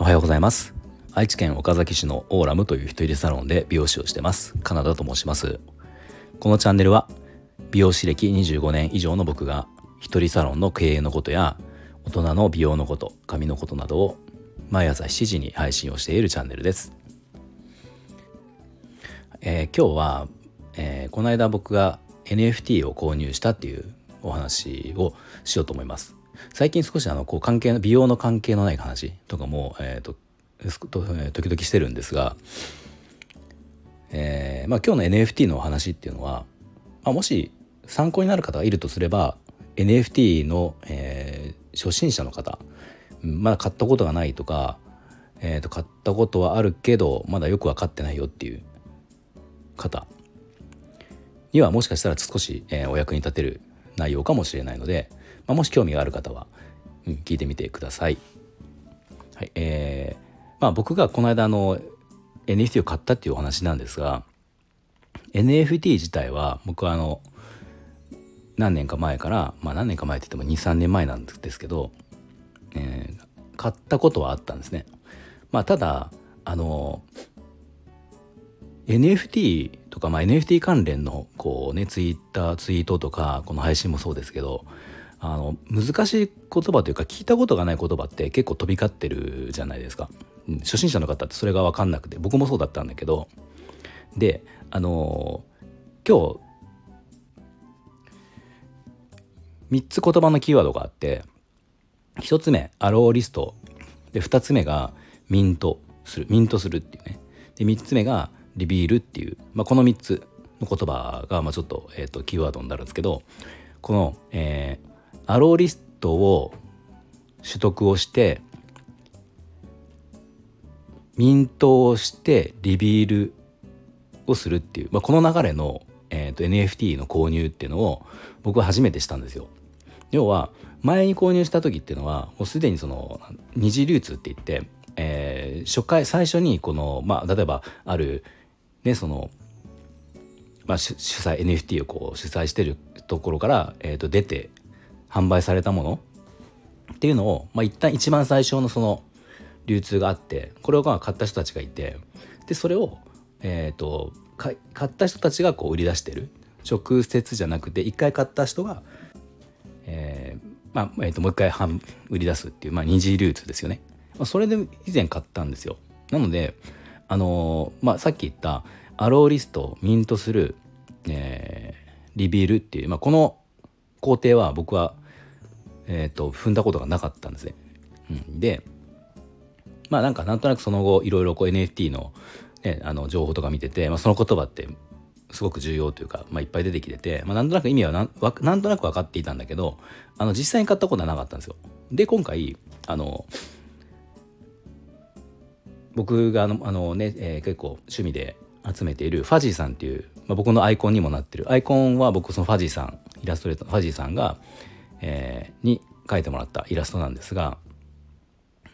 おはようございます。愛知県岡崎市のオーラムという一人サロンで美容師をしてます。カナダと申します。このチャンネルは美容師歴25年以上の僕が一人サロンの経営のことや大人の美容のこと髪のことなどを毎朝7時に配信をしているチャンネルです、えー、今日は、えー、この間僕が NFT を購入したっていうお話をしようと思います。最近少しあのこう関係の美容の関係のない話とかも、えーと、と時々してるんですが、えーまあ、今日の NFT のお話っていうのは、まあ、もし参考になる方がいるとすれば NFT の、えー、初心者の方まだ買ったことがないとか、えー、と買ったことはあるけどまだよく分かってないよっていう方にはもしかしたら少し、えー、お役に立てる内容かもしれないので、まあ、もし興味がある方は、うん、聞いてみてください。はいえーまあ、僕がこの間の NFT を買ったっていうお話なんですが NFT 自体は僕はあの何年か前からまあ何年か前って言っても23年前なんですけどえー、買ったことはあったんですね。まあ、ただあの NFT とか、まあ、NFT 関連のこうねツイッターツイートとかこの配信もそうですけどあの難しい言葉というか聞いたことがない言葉って結構飛び交ってるじゃないですか、うん、初心者の方ってそれが分かんなくて僕もそうだったんだけど。であの今日3つ言葉のキーワードがあって1つ目アローリスト。で2つ目がミントする。ミントするっていうね。で3つ目がリビールっていう、まあ、この3つの言葉がまあちょっと,、えーと、キーワードになるんですけどこの、えー、アローリストを取得をしてミントをしてリビールをするっていう、まあ、この流れの、えーと NFT の購入っていうのを僕は初めてしたんですよ。要は前に購入した時っていうのはもうすでにその二次流通って言って、えー、初回最初にこの、まあ、例えばあるねその、まあ、主催 NFT をこう主催してるところから、えー、と出て販売されたものっていうのを、まあ、一旦一番最初のその流通があってこれを買った人たちがいてでそれを、えーと、買った人たちがこう売り出してる。直接じゃなくて一回買った人が、えー、まあえー、ともう一回売り出すっていう、まあ、二次流通ですよね、まあ、それで以前買ったんですよ。なのであのー、まあ、さっき言ったアローリストをミントする、えー、リビールっていう、まあ、この工程は僕は、えーと、踏んだことがなかったんですね、うん、でまあなんかなんとなくその後いろいろ NFT の,、ね、あの情報とか見てて、まあ、その言葉ってすごく重要というか、まあ、いっぱい出てきてて、まあ、なんとなく意味はなんなんとなく分かっていたんだけどあの実際に買ったことはなかったんですよ。で今回あの僕があのあのね、えー、結構趣味で集めているファジーさんっていう、まあ、僕のアイコンにもなってる。アイコンは僕そのファジーさんイラストレーターファジーさんが、えー、に描いてもらったイラストなんですが、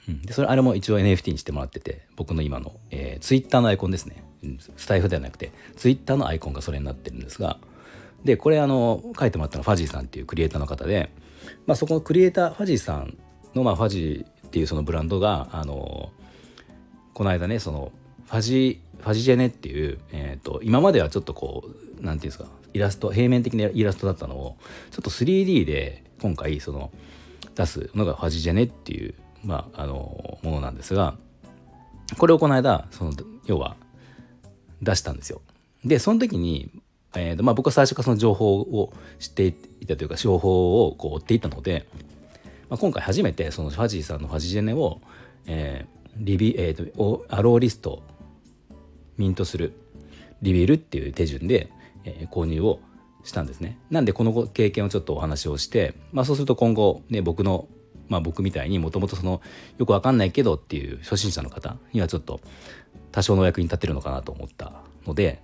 うん、でそれあれも一応 NFT にしてもらってて僕の今の、えー、ツイッターのアイコンですね。スタイフではなくてツイッターのアイコンがそれになってるんですがでこれあの書いてもらったのはファジーさんっていうクリエイターの方で、まあ、そこのクリエイターファジーさんの、まあ、ファジーっていうそのブランドがあのこの間ねそのファジファジジェネっていう、えーと、今まではちょっとこう何て言うんですかイラスト平面的なイラストだったのをちょっと 3D で今回その出すのがファジジェネっていう、まあ、あのものなんですがこれをこの間その要は出したんですよ。でその時に、えーとまあ、僕は最初からその情報を知っていたというか情報をこう追っていたので、まあ、今回初めてそのファジーさんのファジジェネを、えーリビえーと、アローリストミントするリビルっていう手順で、えー、購入をしたんですね。なんでこの経験をちょっとお話をして、まあ、そうすると今後ね僕のまあ僕みたいにもともとそのよくわかんないけどっていう初心者の方にはちょっと多少のお役に立てるのかなと思ったので、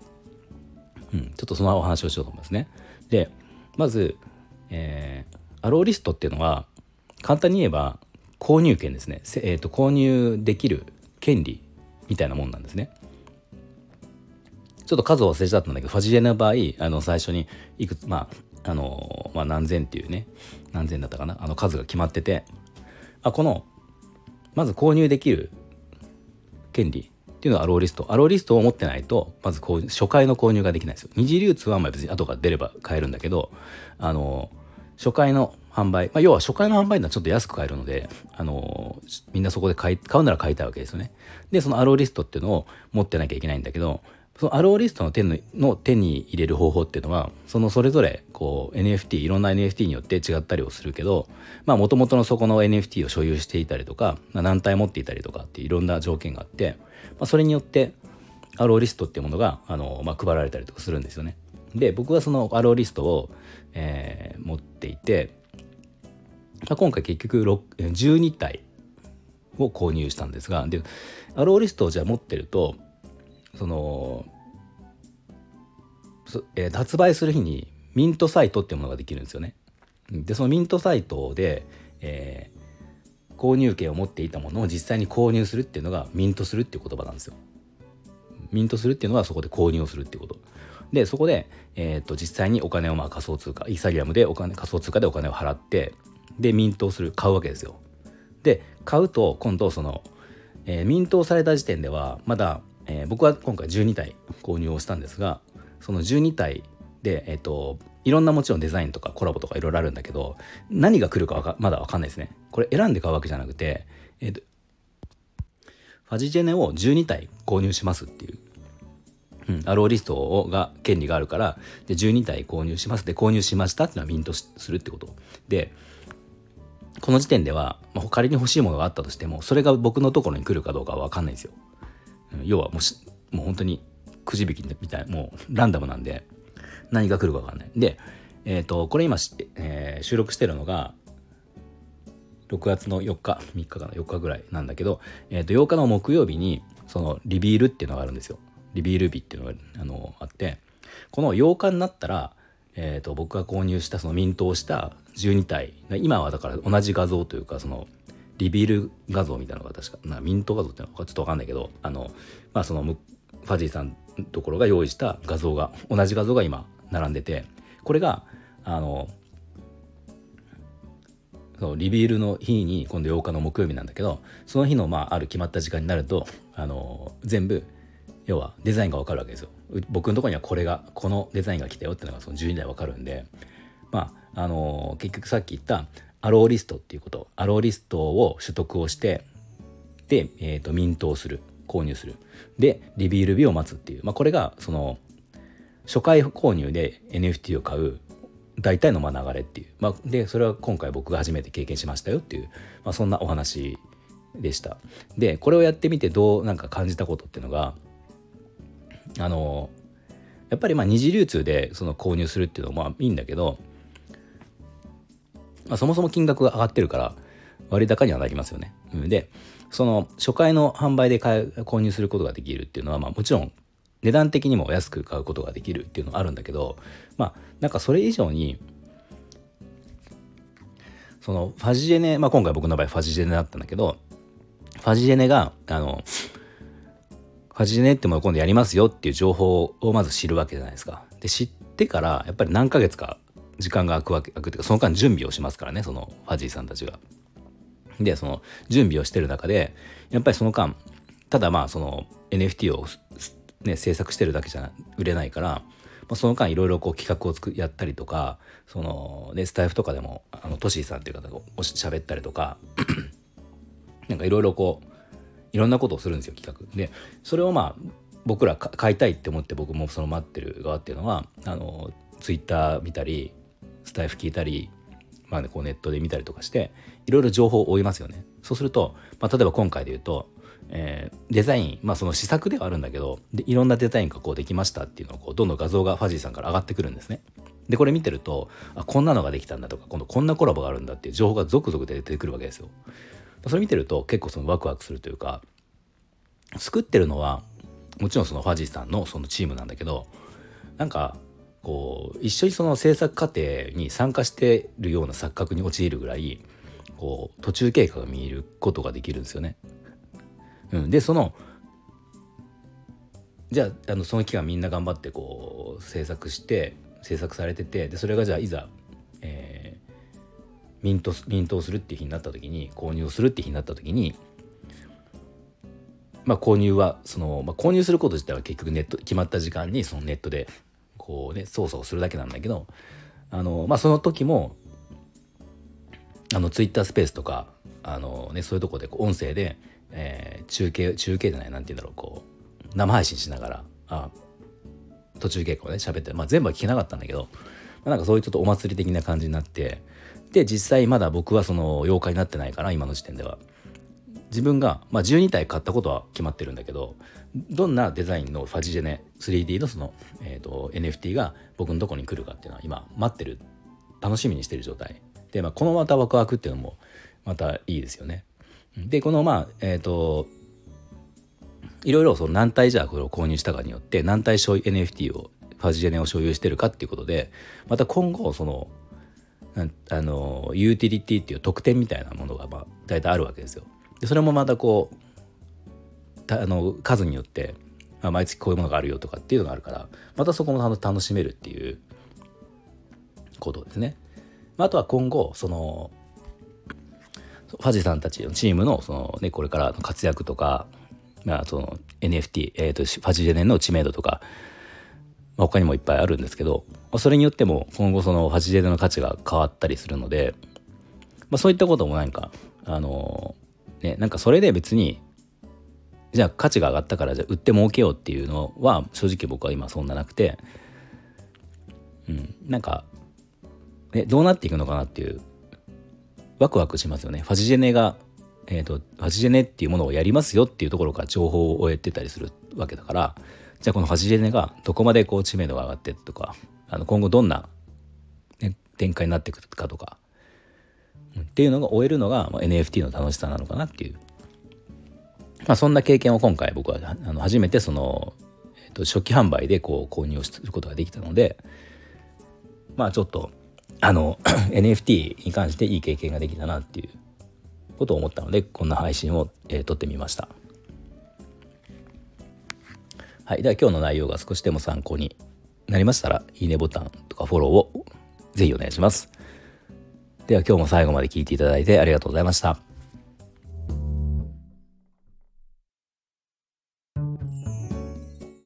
うん、ちょっとそのお話をしようと思いますね。でまず、えー、アローリストっていうのは簡単に言えば購入権ですね、えーと、購入できる権利みたいなもんなんですね。ちょっと数を忘れちゃったんだけどファジエの場合あの最初にいくつまああの、まあ、何千っていうね何千だったかなあの数が決まっててあこのまず購入できる権利っていうのはアローリスト。アローリストを持ってないとまずこう初回の購入ができないですよ。二次流通はまあ別に後から出れば買えるんだけどあの初回の販売、まあ、要は初回の販売のはちょっと安く買えるので、あのみんなそこで買うなら買いたいわけですよね。でそのアローリストっていうのを持ってなきゃいけないんだけどそのアローリストの手のの手に入れる方法っていうのはそのそれぞれこう NFT いろんな NFT によって違ったりをするけどまあもともとのそこの NFT を所有していたりとか、まあ、何体持っていたりとかっていろんな条件があって、まあ、それによってアローリストっていうものがあの、まあ、配られたりとかするんですよね。で僕はそのアローリストを、えー、持っていて、今回結局12体を購入したんですがでアローリストをじゃあ持ってるとそのえー、発売する日にミントサイトっていうものができるんですよね。でそのミントサイトで、えー、購入権を持っていたものを実際に購入するっていうのがミントするっていう言葉なんですよ。ミントするっていうのはそこで購入をするっていうこと。でそこで、えーと、実際にお金をまあ仮想通貨イーサリアムでお金仮想通貨でお金を払ってでミントする買うわけですよ。で買うと今度その、えー、ミントをされた時点ではまだ、えー、僕は今回12体購入をしたんですがその12体で、えーと、いろんなもちろんデザインとかコラボとかいろいろあるんだけど何が来るかまだ分かんないですね。これ選んで買うわけじゃなくて、えーと、ファジジェネを12体購入しますっていううん、アローリストが権利があるからで12体購入しますで購入しましたっていうのはミントするってことでこの時点では、まあ、仮に欲しいものがあったとしてもそれが僕のところに来るかどうかは分かんないんですよ、要はもうもう本当にくじ引きみたいもうランダムなんで何が来るか分かんない。でえっ、ー、とこれ今、えー、収録してるのが6月の4日3日かな4日ぐらいなんだけど、えー、と8日の木曜日にそのリビールっていうのがあるんですよ。リビール日っていうのがあのあってこの8日になったら、えー、と僕が購入したそのミントをした12体。今はだから同じ画像というかそのリビール画像みたいなのが確かなミント画像っていうのかちょっと分かんないけどあのまあそのファジーさんのところが用意した画像が同じ画像が今並んでてこれがあのそうリビールの日に今度8日の木曜日なんだけどその日のまあある決まった時間になるとあの全部要はデザインが分かるわけですよ。僕のとこにはこれがこのデザインが来たよっていうのがその12台分かるんで。まああの結局さっき言ったアローリストっていうこと。アローリストを取得をしてで、えーと、ミントをする。購入する。でリビール日を待つっていう、まあ、これがその初回購入で NFT を買う大体のま流れっていう、まあ、でそれは今回僕が初めて経験しましたよっていう、まあ、そんなお話でした。でこれをやってみてどうなんか感じたことっていうのがあのやっぱりまあ二次流通でその購入するっていうのはまあいいんだけど、まあ、そもそも金額が上がってるから割高にはなりますよね。でその初回の販売で買購入することができるっていうのは、まあ、もちろん値段的にも安く買うことができるっていうのはあるんだけどまあなんかそれ以上にそのファジジェネ、まあ、今回僕の場合ファジジェネだったんだけどファジジェネがあのファジネっても今度やりますよっていう情報をまず知るわけじゃないですか。で知ってからやっぱり何ヶ月か時間が空くわけ空くっていうかその間準備をしますからねそのファジーさんたちが。でその準備をしてる中でやっぱりその間ただまあその NFT を、ね、制作してるだけじゃ売れないから、まあ、その間いろいろこう企画をつくやったりとかその、ね、スタイフとかでもあのトシーさんっていう方が喋ったりとか なんかいろいろこういろんなことをするんですよ企画。でそれをまあ僕ら買いたいって思って僕もその待ってる側っていうのはあのツイッター見たりスタイフ聞いたり、まあね、こうネットで見たりとかしていろいろ情報を追いますよね。そうすると、まあ、例えば今回で言うと、えー、デザインまあその試作ではあるんだけどでいろんなデザインがこうできましたっていうのをこうどんどん画像がファジーさんから上がってくるんですね。でこれ見てるとあこんなのができたんだとか今度こんなコラボがあるんだっていう情報が続々出てくるわけですよ。それ見てると結構そのワクワクするというか作ってるのはもちろんそのファジーさんのそのチームなんだけどなんかこう一緒にその制作過程に参加してるような錯覚に陥るぐらいこう途中経過が見えることができるんですよね。うん、でそのじゃああのその期間みんな頑張ってこう制作して制作されててでそれがじゃあいざ、ミントミントをするっていう日になった時に購入をするっていう日になった時にまあ購入はその、まあ、購入すること自体は結局ネット決まった時間にそのネットでこうね操作をするだけなんだけどあのまあその時もあのツイッタースペースとかあの、ね、そういうとこで音声で、えー、中継中継じゃないなんて言うんだろうこう生配信しながらあ途中経過をね喋って、まあ、全部は聞けなかったんだけど、なんかそういうちょっとお祭り的な感じになってで実際まだ僕はその妖怪になってないから今の時点では自分が、まあ、12体買ったことは決まってるんだけどどんなデザインのファジジェネ 3D のその、えーと、NFT が僕のとこに来るかっていうのは今待ってる楽しみにしてる状態で、まあ、このまたワクワクっていうのもまたいいですよね。でこのまあえっ、ー、といろいろその何体じゃあこれを購入したかによって何体所有 NFT をファジジェネを所有してるかっていうことでまた今後そのあのユーティリティっていう特典みたいなものがまあ大体あるわけですよ。でそれもまたこうあの数によって、まあ、毎月こういうものがあるよとかっていうのがあるからまたそこも楽しめるっていうことですね。まああとは今後そのファジさんたちのチームのその、ね、これからの活躍とか、まあ、その NFT、えーと、ファジジェネの知名度とか、まあ、他にもいっぱいあるんですけどまあそれによっても今後そのファジジェネの価値が変わったりするので、まあ、そういったこともなんかあのねなんかそれで別にじゃあ価値が上がったからじゃあ売って儲けようっていうのは正直僕は今そんななくて、うん、なんか、ね、どうなっていくのかなっていうワクワクしますよね。ファジジェネが、えーと、ファジジェネっていうものをやりますよっていうところから情報を得てたりするわけだからじゃあこのファジジェネがどこまでこう知名度が上がってとかあの今後どんな、ね、展開になっていくかとか、っていうのが終えるのが、まあ、NFT の楽しさなのかなっていうまあ、そんな経験を今回僕はあの初めてその、えー、と初期販売でこう購入をすることができたのでまあちょっとあの NFT に関していい経験ができたなっていうことを思ったのでこんな配信を、えー、撮ってみました。はい、では今日の内容が少しでも参考になりましたらいいねボタンとかフォローをぜひお願いします。では今日も最後まで聞いていただいてありがとうございました。